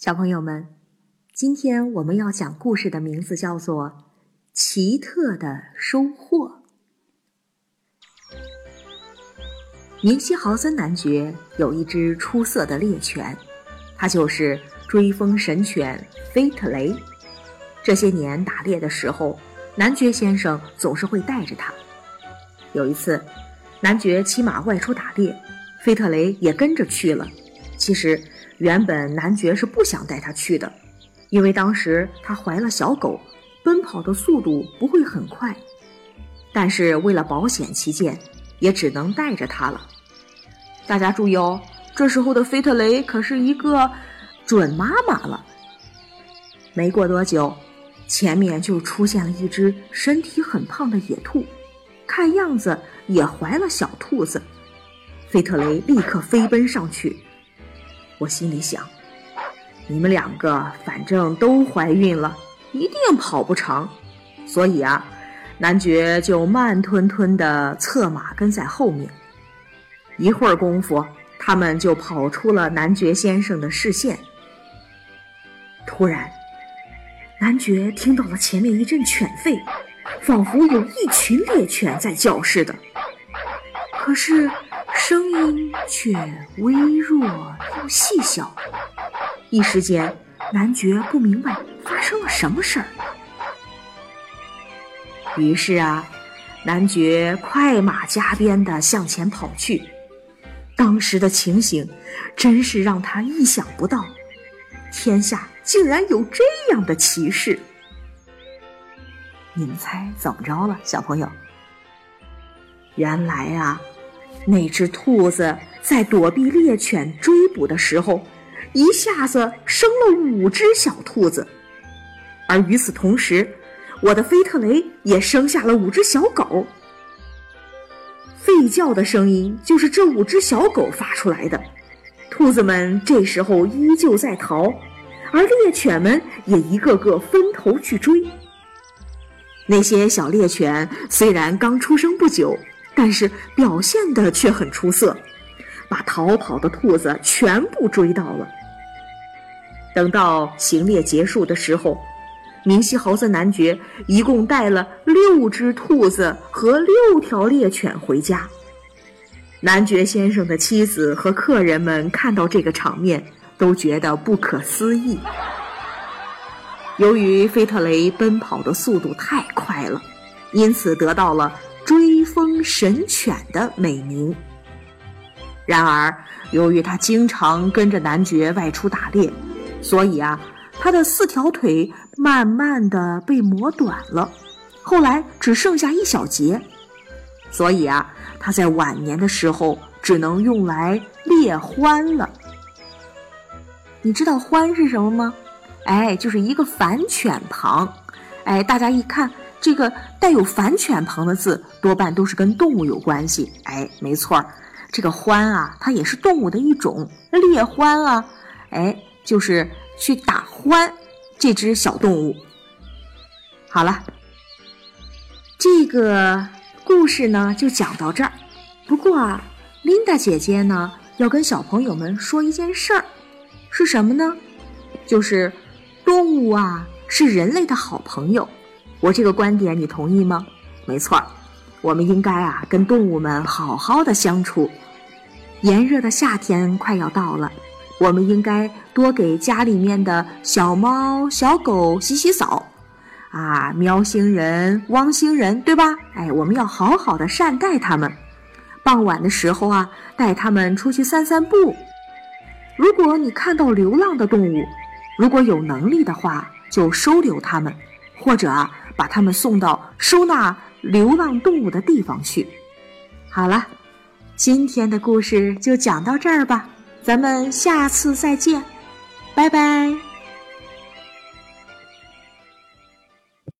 小朋友们，今天我们要讲故事的名字叫做《奇特的收获》。明西豪森男爵有一只出色的猎犬，它就是追风神犬菲特雷。这些年打猎的时候，男爵先生总是会带着它。有一次，男爵骑马外出打猎，菲特雷也跟着去了。其实。原本男爵是不想带他去的，因为当时他怀了小狗，奔跑的速度不会很快。但是为了保险起见，也只能带着他了。大家注意哦，这时候的菲特雷可是一个准妈妈了。没过多久，前面就出现了一只身体很胖的野兔，看样子也怀了小兔子。菲特雷立刻飞奔上去。我心里想，你们两个反正都怀孕了，一定跑不长，所以啊，男爵就慢吞吞的策马跟在后面。一会儿功夫，他们就跑出了男爵先生的视线。突然，男爵听到了前面一阵犬吠，仿佛有一群猎犬在叫似的。可是。声音却微弱又细小，一时间，男爵不明白发生了什么事儿。于是啊，男爵快马加鞭地向前跑去。当时的情形真是让他意想不到，天下竟然有这样的奇事。你们猜怎么着了，小朋友？原来啊。那只兔子在躲避猎犬追捕的时候，一下子生了五只小兔子，而与此同时，我的菲特雷也生下了五只小狗。吠叫的声音就是这五只小狗发出来的。兔子们这时候依旧在逃，而猎犬们也一个个分头去追。那些小猎犬虽然刚出生不久。但是表现的却很出色，把逃跑的兔子全部追到了。等到行猎结束的时候，明西猴子男爵一共带了六只兔子和六条猎犬回家。男爵先生的妻子和客人们看到这个场面，都觉得不可思议。由于菲特雷奔跑的速度太快了，因此得到了。追风神犬的美名。然而，由于他经常跟着男爵外出打猎，所以啊，他的四条腿慢慢的被磨短了，后来只剩下一小节。所以啊，他在晚年的时候只能用来猎獾了。你知道“獾”是什么吗？哎，就是一个反犬旁。哎，大家一看。这个带有反犬旁的字，多半都是跟动物有关系。哎，没错儿，这个獾啊，它也是动物的一种，猎獾啊，哎，就是去打獾这只小动物。好了，这个故事呢就讲到这儿。不过啊，琳达姐姐呢要跟小朋友们说一件事儿，是什么呢？就是动物啊是人类的好朋友。我这个观点你同意吗？没错，我们应该啊跟动物们好好的相处。炎热的夏天快要到了，我们应该多给家里面的小猫小狗洗洗澡，啊，喵星人、汪星人，对吧？哎，我们要好好的善待它们。傍晚的时候啊，带它们出去散散步。如果你看到流浪的动物，如果有能力的话，就收留它们，或者啊。把它们送到收纳流浪动物的地方去。好了，今天的故事就讲到这儿吧，咱们下次再见，拜拜。